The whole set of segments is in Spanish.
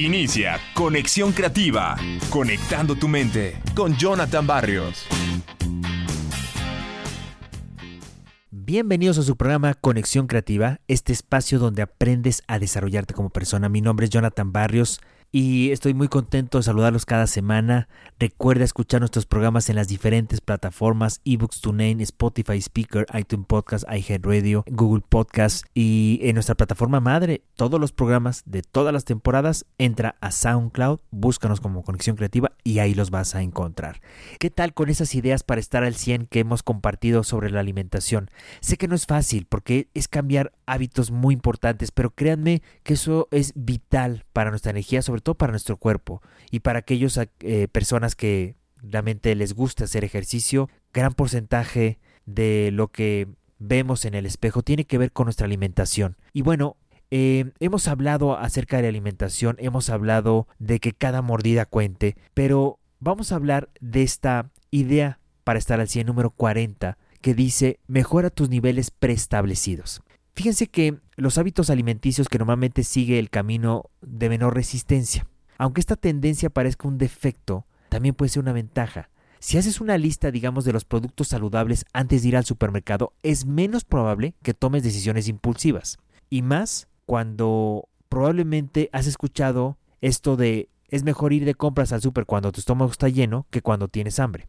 Inicia Conexión Creativa, conectando tu mente con Jonathan Barrios. Bienvenidos a su programa Conexión Creativa, este espacio donde aprendes a desarrollarte como persona. Mi nombre es Jonathan Barrios y estoy muy contento de saludarlos cada semana. Recuerda escuchar nuestros programas en las diferentes plataformas eBooks TuneIn, Spotify Speaker, iTunes Podcast, iHeartRadio, Google Podcast y en nuestra plataforma madre. Todos los programas de todas las temporadas entra a SoundCloud, búscanos como Conexión Creativa y ahí los vas a encontrar. ¿Qué tal con esas ideas para estar al 100 que hemos compartido sobre la alimentación? Sé que no es fácil porque es cambiar hábitos muy importantes, pero créanme que eso es vital para nuestra energía, sobre para nuestro cuerpo y para aquellas eh, personas que realmente les gusta hacer ejercicio, gran porcentaje de lo que vemos en el espejo tiene que ver con nuestra alimentación. Y bueno, eh, hemos hablado acerca de la alimentación, hemos hablado de que cada mordida cuente, pero vamos a hablar de esta idea para estar al 100 número 40 que dice mejora tus niveles preestablecidos. Fíjense que los hábitos alimenticios que normalmente sigue el camino de menor resistencia. Aunque esta tendencia parezca un defecto, también puede ser una ventaja. Si haces una lista, digamos, de los productos saludables antes de ir al supermercado, es menos probable que tomes decisiones impulsivas. Y más cuando probablemente has escuchado esto de es mejor ir de compras al super cuando tu estómago está lleno que cuando tienes hambre.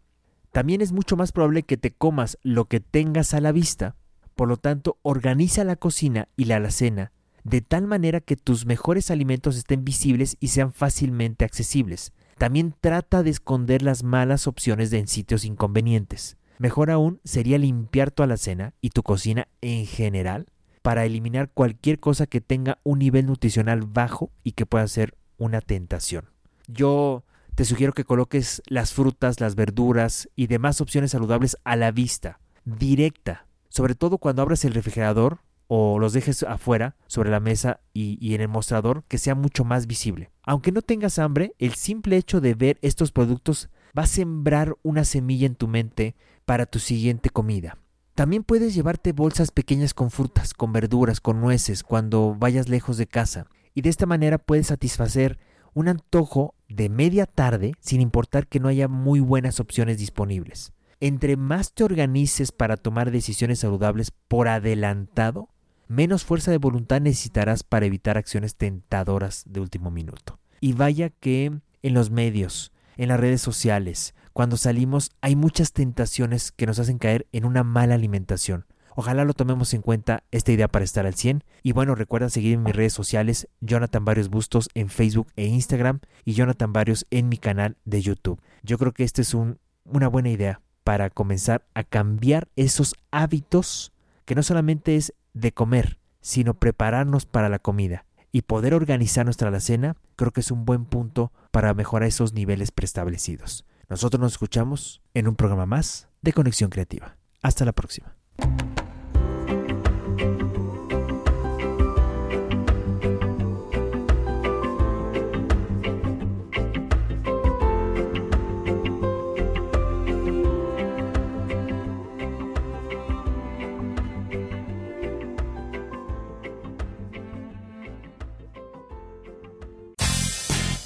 También es mucho más probable que te comas lo que tengas a la vista por lo tanto, organiza la cocina y la alacena de tal manera que tus mejores alimentos estén visibles y sean fácilmente accesibles. También trata de esconder las malas opciones en sitios inconvenientes. Mejor aún sería limpiar tu alacena y tu cocina en general para eliminar cualquier cosa que tenga un nivel nutricional bajo y que pueda ser una tentación. Yo te sugiero que coloques las frutas, las verduras y demás opciones saludables a la vista, directa, sobre todo cuando abres el refrigerador o los dejes afuera sobre la mesa y, en el mostrador que sea mucho más visible. Aunque no tengas hambre, el simple hecho de ver estos productos va a sembrar una semilla en tu mente para tu siguiente comida. También puedes llevarte bolsas pequeñas con frutas, con verduras, con nueces cuando vayas lejos de casa y de esta manera puedes satisfacer un antojo de media tarde sin importar que no haya muy buenas opciones disponibles entre más te organices para tomar decisiones saludables por adelantado, menos fuerza de voluntad necesitarás para evitar acciones tentadoras de último minuto. Y vaya que en los medios, en las redes sociales, cuando salimos hay muchas tentaciones que nos hacen caer en una mala alimentación. Ojalá lo tomemos en cuenta esta idea para estar al 100. Y bueno, recuerda seguir en mis redes sociales, Jonathan Varios Bustos en Facebook e Instagram y Jonathan Varios en mi canal de YouTube. Yo creo que esta es una buena idea para comenzar a cambiar esos hábitos que no solamente es de comer, sino prepararnos para la comida y poder organizar nuestra alacena, creo que es un buen punto para mejorar esos niveles preestablecidos. Nosotros nos escuchamos en un programa más de Conexión Creativa. Hasta la próxima.